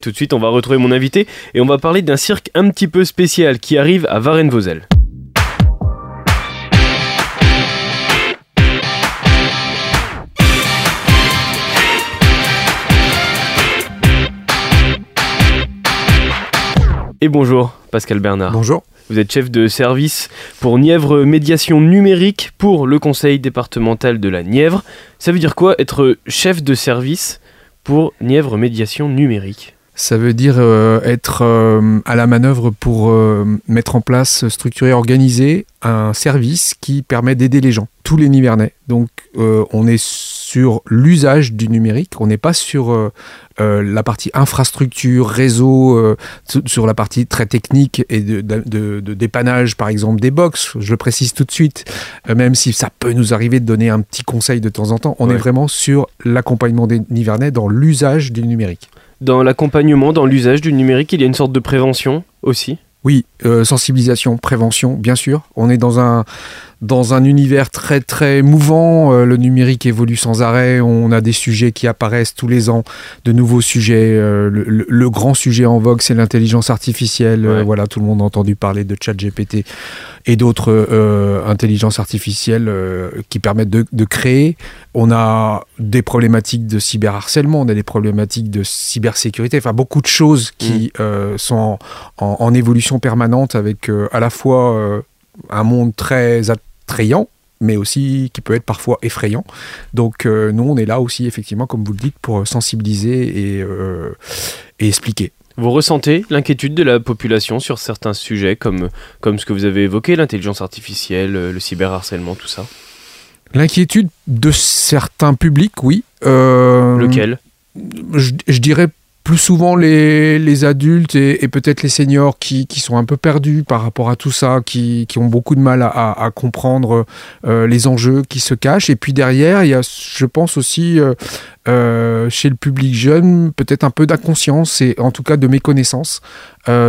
Tout de suite, on va retrouver mon invité et on va parler d'un cirque un petit peu spécial qui arrive à Varennes-Vauzelles. Et bonjour, Pascal Bernard. Bonjour. Vous êtes chef de service pour Nièvre Médiation Numérique pour le conseil départemental de la Nièvre. Ça veut dire quoi être chef de service pour Nièvre Médiation Numérique? Ça veut dire euh, être euh, à la manœuvre pour euh, mettre en place, structurer, organiser un service qui permet d'aider les gens, tous les Nivernais. Donc on est sur l'usage du numérique, on n'est pas sur la partie infrastructure, réseau, sur la partie très technique et de, de, dépannage par exemple des box, je le précise tout de suite, même si ça peut nous arriver de donner un petit conseil de temps en temps, on est vraiment sur l'accompagnement des Nivernais dans l'usage du numérique. Dans l'accompagnement, dans l'usage du numérique, il y a une sorte de prévention aussi? Oui, euh, sensibilisation, prévention, bien sûr. On est dans un, dans un univers très très mouvant. Euh, le numérique évolue sans arrêt. On a des sujets qui apparaissent tous les ans, de nouveaux sujets. Euh, le, grand sujet en vogue, c'est l'intelligence artificielle. Euh, voilà, tout le monde a entendu parler de ChatGPT et d'autres intelligences artificielles qui permettent de, créer. On a des problématiques de cyberharcèlement, on a des problématiques de cybersécurité. Enfin, beaucoup de choses qui mm. sont en, en, évolution permanente avec à la fois un monde très attrayant, mais aussi qui peut être parfois effrayant. Donc euh, nous, on est là aussi, effectivement, comme vous le dites, pour sensibiliser et, euh, expliquer. Vous ressentez l'inquiétude de la population sur certains sujets, comme, comme ce que vous avez évoqué, l'intelligence artificielle, le cyberharcèlement, tout ça? L'inquiétude de certains publics, oui. Euh, Lequel? je, je, dirais plus souvent les, adultes et, peut-être les seniors qui, sont un peu perdus par rapport à tout ça, qui, ont beaucoup de mal à, comprendre euh, les enjeux qui se cachent. Et puis derrière, il y a, je pense aussi, euh, euh, chez le public jeune, peut-être un peu d'inconscience et en tout cas de méconnaissance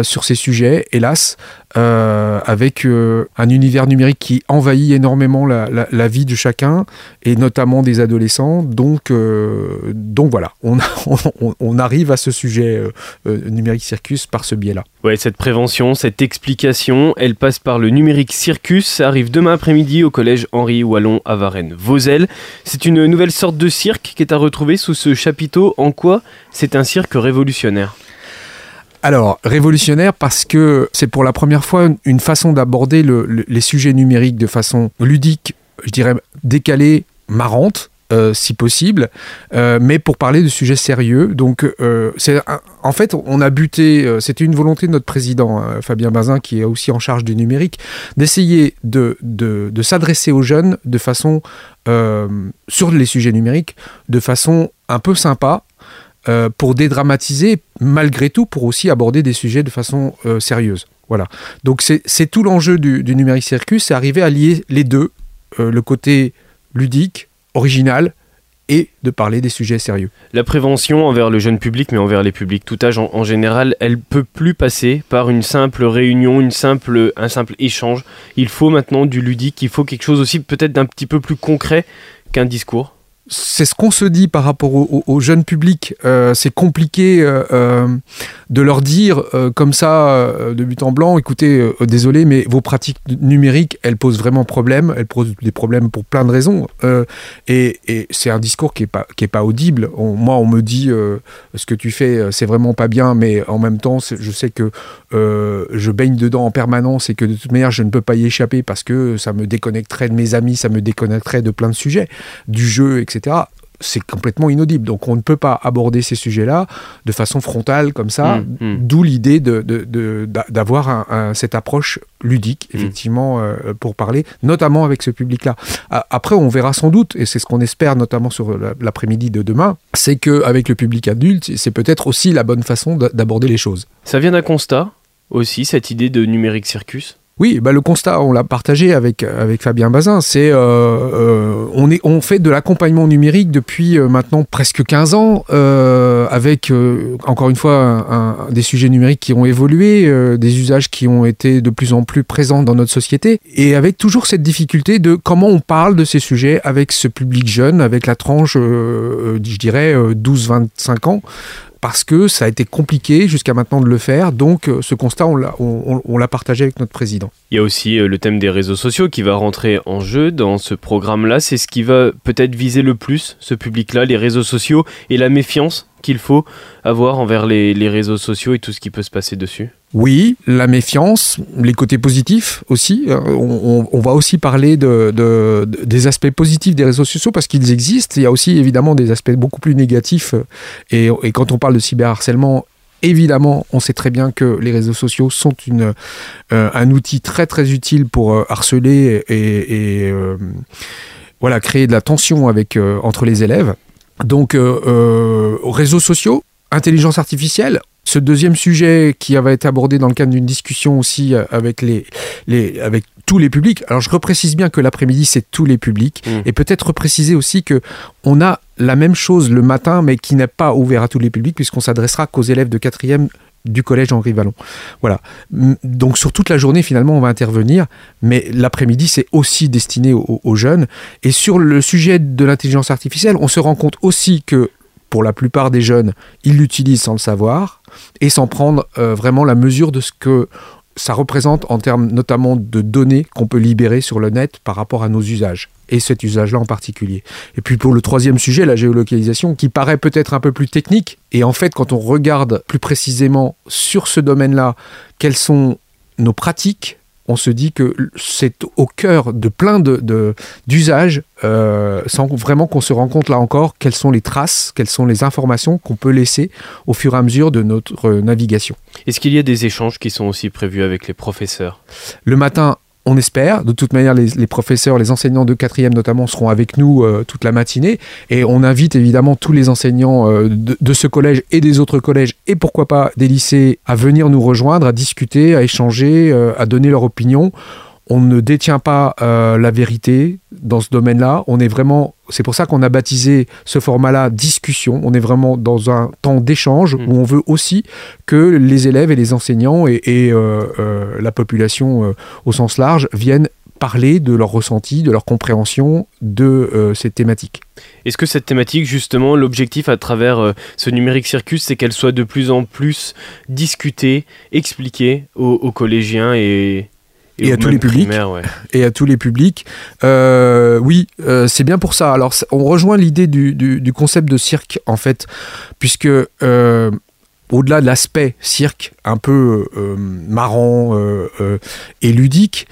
sur ces sujets, hélas, euh, avec un univers numérique qui envahit énormément la, vie de chacun et notamment des adolescents. Donc, donc voilà, on, on, arrive à ce sujet numérique circus par ce biais-là. Ouais, cette prévention, cette explication, elle passe par le numérique circus. Ça arrive demain après-midi au collège Henri Wallon à Varennes-Vauzelles. C'est une nouvelle sorte de cirque qui est à retrouver sous ce chapiteau en quoi c'est un cirque révolutionnaire? Alors, révolutionnaire parce que c'est pour la première fois une façon d'aborder les sujets numériques de façon ludique, je dirais décalée, marrante, euh, si possible, euh, mais pour parler de sujets sérieux. Donc, euh, en fait, on a buté, c'était une volonté de notre président, Fabien Bazin, qui est aussi en charge du numérique, d'essayer de, de, de s'adresser aux jeunes de façon, sur les sujets numériques, de façon un peu sympa, pour dédramatiser, malgré tout, pour aussi aborder des sujets de façon sérieuse. Voilà. Donc c'est tout l'enjeu du, numérique circus, c'est arriver à lier les deux, le côté ludique, original et de parler des sujets sérieux. La prévention envers le jeune public, mais envers les publics tout âge en, général, elle peut plus passer par une simple réunion, une simple, un simple échange. Il faut maintenant du ludique, il faut quelque chose aussi peut-être d'un petit peu plus concret qu'un discours c'est ce qu'on se dit par rapport au, jeune public. Euh, c'est compliqué euh, euh, de leur dire comme ça, de but en blanc, écoutez, désolé, mais vos pratiques numériques, elles posent vraiment problème. Elles posent des problèmes pour plein de raisons. et, c'est un discours qui n'est pas audible. moi, on me dit, ce que tu fais, c'est vraiment pas bien, mais en même temps, je sais que je baigne dedans en permanence et que de toute manière, je ne peux pas y échapper parce que ça me déconnecterait de mes amis, ça me déconnecterait de plein de sujets, du jeu, etc c'est complètement inaudible. Donc on ne peut pas aborder ces sujets-là de façon frontale comme ça, mmh, mmh. d'où l'idée d'avoir cette approche ludique, mmh. effectivement, euh, pour parler, notamment avec ce public-là. Après, on verra sans doute, et c'est ce qu'on espère notamment sur l'après-midi de demain, c'est qu'avec le public adulte, c'est peut-être aussi la bonne façon d'aborder les choses. Ça vient d'un constat aussi, cette idée de numérique circus? Oui, bah le constat, on l'a partagé avec, avec Fabien Bazin, c'est euh, euh, on, fait de l'accompagnement numérique depuis euh, maintenant presque 15 ans, avec encore une fois des sujets numériques qui ont évolué, des usages qui ont été de plus en plus présents dans notre société, et avec toujours cette difficulté de comment on parle de ces sujets avec ce public jeune, avec la tranche, je dirais, 12-25 ans, parce que ça a été compliqué jusqu'à maintenant de le faire. Donc euh, ce constat, on l'a partagé avec notre président. Il y a aussi euh, le thème des réseaux sociaux qui va rentrer en jeu dans ce programme-là. C'est ce qui va peut-être viser le plus ce public-là, les réseaux sociaux et la méfiance qu'il faut avoir envers les, réseaux sociaux et tout ce qui peut se passer dessus oui, la méfiance, les côtés positifs aussi. Euh, on, va aussi parler de, des aspects positifs des réseaux sociaux parce qu'ils existent. Il y a aussi évidemment des aspects beaucoup plus négatifs. Et, et quand on parle de cyberharcèlement, évidemment, on sait très bien que les réseaux sociaux sont euh, un outil très très utile pour euh, harceler et, voilà, créer de la tension entre les élèves. Donc, euh, euh, réseaux sociaux, intelligence artificielle, ce deuxième sujet qui va être abordé dans le cadre d'une discussion aussi euh, avec, les, les, avec tous les publics. Alors je reprécise bien que l'après-midi c'est tous les publics mmh. et peut-être repréciser aussi que on a la même chose le matin mais qui n'est pas ouvert à tous les publics puisqu'on s'adressera qu'aux élèves de quatrième du collège Henri Vallon. Voilà. Donc sur toute la journée, finalement, on va intervenir, mais l'après-midi, c'est aussi destiné aux, jeunes. Et sur le sujet de l'intelligence artificielle, on se rend compte aussi que pour la plupart des jeunes, ils l'utilisent sans le savoir et sans prendre euh, vraiment la mesure de ce que ça représente en termes notamment de données qu'on peut libérer sur le net par rapport à nos usages, et cet usage-là en particulier. Et puis pour le troisième sujet, la géolocalisation, qui paraît peut-être un peu plus technique, et en fait quand on regarde plus précisément sur ce domaine-là, quelles sont nos pratiques, on se dit que c'est au cœur de plein d'usages, de, euh, sans vraiment qu'on se rend compte là encore quelles sont les traces, quelles sont les informations qu'on peut laisser au fur et à mesure de notre navigation. Est-ce qu'il y a des échanges qui sont aussi prévus avec les professeurs? Le matin, on espère. De toute manière, les, professeurs, les enseignants de quatrième notamment seront avec nous euh, toute la matinée. Et on invite évidemment tous les enseignants euh, de, ce collège et des autres collèges, et pourquoi pas des lycées, à venir nous rejoindre, à discuter, à échanger, euh, à donner leur opinion on ne détient pas euh, la vérité dans ce domaine-là. On est vraiment, c'est pour ça qu'on a baptisé ce format-là discussion. On est vraiment dans un temps d'échange mmh. où on veut aussi que les élèves et les enseignants et, euh, euh, la population au sens large viennent parler de leur ressenti, de leur compréhension de cette thématique. Est-ce que cette thématique, justement, l'objectif à travers ce numérique circus, c'est qu'elle soit de plus en plus discutée, expliquée aux collégiens et, et, à tous les publics. Et à tous les publics. Euh, oui, euh, c'est bien pour ça. Alors, on rejoint l'idée du, du, concept de cirque, en fait, puisque euh, au-delà de l'aspect cirque, un peu marrant et ludique,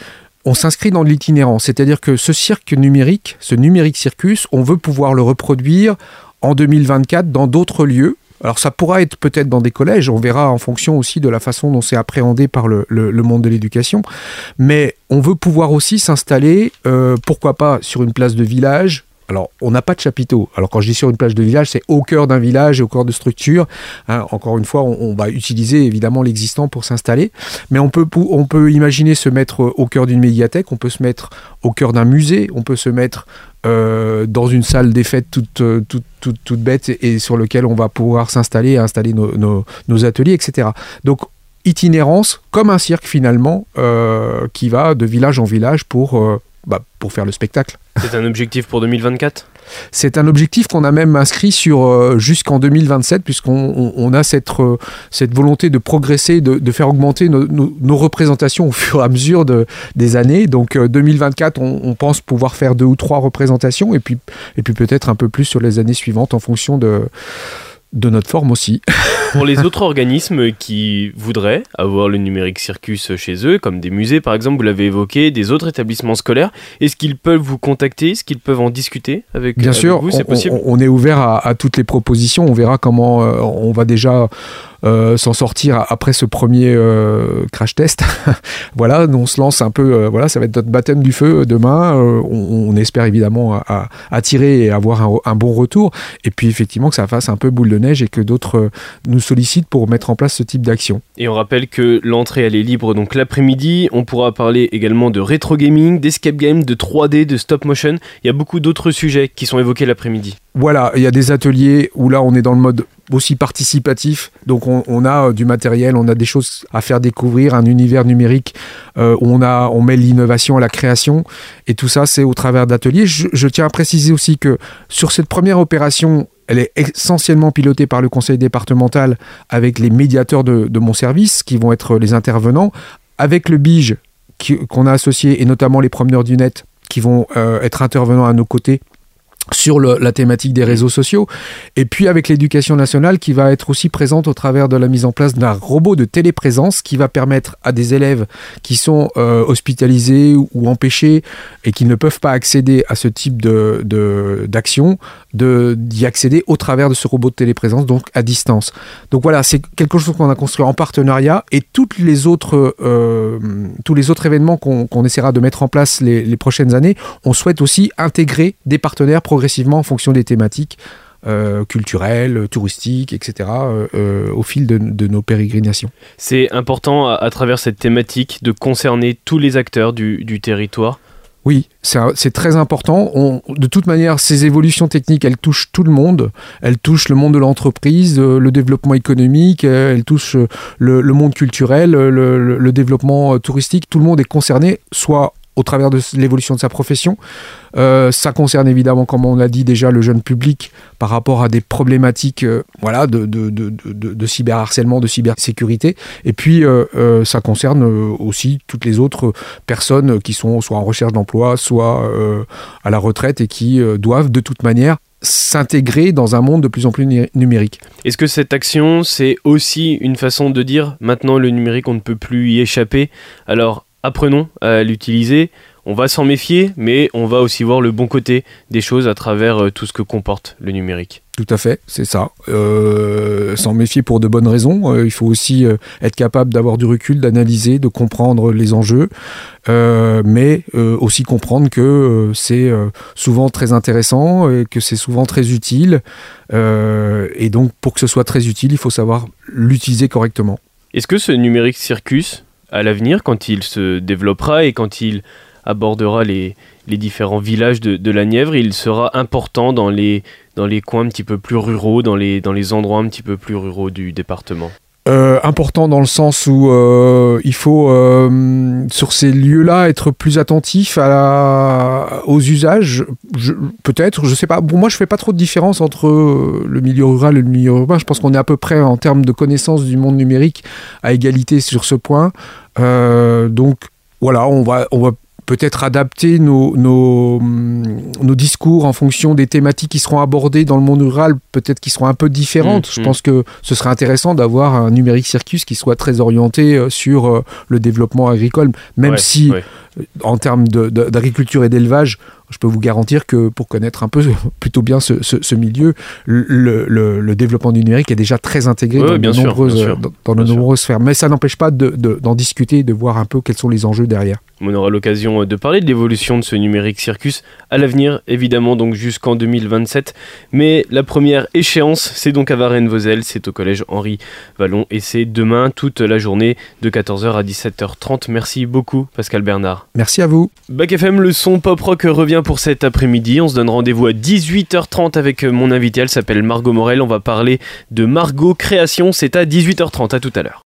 on s'inscrit dans l'itinérance. C'est-à-dire que ce cirque numérique, ce numérique circus, on veut pouvoir le reproduire en 2024 dans d'autres lieux alors ça pourra être peut-être dans des collèges, on verra en fonction aussi de la façon dont c'est appréhendé par le, monde de l'éducation, mais on veut pouvoir aussi s'installer, euh, pourquoi pas sur une place de village, alors, on n'a pas de chapiteau. Alors, quand je dis sur une plage de village, c'est au cœur d'un village et au cœur de structure. Hein, encore une fois, on, va utiliser évidemment l'existant pour s'installer. Mais on peut, on imaginer se mettre au cœur d'une médiathèque, on peut se mettre au cœur d'un musée, on peut se mettre euh, dans une salle des fêtes toute, toute, toute, bête et, sur lequel on va pouvoir s'installer et installer nos, ateliers, etc. Donc, itinérance comme un cirque finalement euh, qui va de village en village pour, euh, bah, pour faire le spectacle. C'est un objectif pour 2024 c'est un objectif qu'on a même inscrit sur euh, jusqu'en 2027, puisqu'on on, a cette, euh, cette volonté de progresser, de, faire augmenter nos, représentations au fur et à mesure de, des années. Donc 2024, euh, on, on, pense pouvoir faire deux ou trois représentations, et puis, et puis peut-être un peu plus sur les années suivantes en fonction de, de notre forme aussi. Pour les autres organismes qui voudraient avoir le numérique circus chez eux, comme des musées par exemple, vous l'avez évoqué, des autres établissements scolaires, est-ce qu'ils peuvent vous contacter? Est-ce qu'ils peuvent en discuter avec, Bien sûr, vous? C'est possible? on, est ouvert à, toutes les propositions. On verra comment euh, on va déjà euh, s'en sortir après ce premier euh, crash test. voilà, on se lance un peu, euh, voilà, ça va être notre baptême du feu demain. On, espère évidemment attirer et avoir un, bon retour. Et puis effectivement que ça fasse un peu boule de neige et que d'autres nous sollicitent pour mettre en place ce type d'action. Et on rappelle que l'entrée elle est libre donc l'après-midi. On pourra parler également de rétro gaming, d'escape game, de 3D, de stop motion. Il y a beaucoup d'autres sujets qui sont évoqués l'après-midi. Voilà, il y a des ateliers où là on est dans le mode aussi participatif. Donc on, a euh, du matériel, on a des choses à faire découvrir, un univers numérique euh, où on, met l'innovation à la création. Et tout ça, c'est au travers d'ateliers. Je, tiens à préciser aussi que sur cette première opération, elle est essentiellement pilotée par le conseil départemental avec les médiateurs de, mon service qui vont être les intervenants, avec le BIGE qu'on a associé et notamment les promeneurs du net qui vont euh, être intervenants à nos côtés sur la thématique des réseaux sociaux, et puis avec l'éducation nationale qui va être aussi présente au travers de la mise en place d'un robot de téléprésence qui va permettre à des élèves qui sont euh, hospitalisés ou empêchés et qui ne peuvent pas accéder à ce type d'action, de, d'y accéder au travers de ce robot de téléprésence, donc à distance. Donc voilà, c'est quelque chose qu'on a construit en partenariat et toutes les autres, euh, tous les autres événements qu'on, essaiera de mettre en place les, les prochaines années, on souhaite aussi intégrer des partenaires progressivement en fonction des thématiques euh, culturelles, touristiques, etc., euh, euh, au fil de, nos pérégrinations. C'est important à, travers cette thématique de concerner tous les acteurs du, territoire? Oui, c'est très important. de toute manière, ces évolutions techniques, elles touchent tout le monde. Elles touchent le monde de l'entreprise, le développement économique, elles touchent le, monde culturel, le, développement touristique. Tout le monde est concerné, soit au travers de l'évolution de sa profession. Euh, ça concerne évidemment, comme on l'a dit déjà, le jeune public par rapport à des problématiques euh, voilà, de, de, de, de, cyberharcèlement, de cybersécurité. Et puis, euh, ça concerne aussi toutes les autres personnes qui sont soit en recherche d'emploi, soit à la retraite et qui doivent de toute manière s'intégrer dans un monde de plus en plus numérique. Est-ce que cette action, c'est aussi une façon de dire maintenant le numérique, on ne peut plus y échapper? Alors apprenons à l'utiliser. On va s'en méfier, mais on va aussi voir le bon côté des choses à travers euh, tout ce que comporte le numérique. Tout à fait, c'est ça. Euh, s'en méfier pour de bonnes raisons. Euh, il faut aussi être capable d'avoir du recul, d'analyser, de comprendre les enjeux, mais aussi comprendre que c'est souvent très intéressant et que c'est souvent très utile. et donc, pour que ce soit très utile, il faut savoir l'utiliser correctement. Est-ce que ce numérique circus, à l'avenir, quand il se développera et quand il abordera les, différents villages de, la Nièvre, il sera important dans les, dans les coins un petit peu plus ruraux, dans les, dans les endroits un petit peu plus ruraux du département. Euh, important dans le sens où euh, il faut euh, sur ces lieux-là être plus attentif à aux usages. Peut-être, je sais pas. Pour moi, je fais pas trop de différence entre le milieu rural et le milieu urbain. Je pense qu'on est à peu près en termes de connaissance du monde numérique à égalité sur ce point. donc voilà, on va on va peut-être adapter nos, nos, nos, discours en fonction des thématiques qui seront abordées dans le monde rural, peut-être qui seront un peu différentes. Mmh, Je mmh. pense que ce serait intéressant d'avoir un numérique circus qui soit très orienté euh, sur euh, le développement agricole, même si en termes d'agriculture et d'élevage, je peux vous garantir que pour connaître un peu plutôt bien ce, milieu, le, développement du numérique est déjà très intégré dans, de nombreuses, dans, de nombreuses sphères. Mais ça n'empêche pas d'en discuter, de voir un peu quels sont les enjeux derrière. On aura l'occasion de parler de l'évolution de ce numérique circus à l'avenir, évidemment, donc jusqu'en 2027. Mais la première échéance, c'est donc à Varennes-Vauzelles, c'est au collège Henri Vallon, et c'est demain toute la journée de 14h à 17h30. Merci beaucoup, Pascal Bernard. Merci à vous. Bac FM, le son pop rock revient pour cet après-midi. On se donne rendez-vous à 18h30 avec mon invité. Elle s'appelle Margot Morel. On va parler de Margot Création. C'est à 18h30. À tout à l'heure.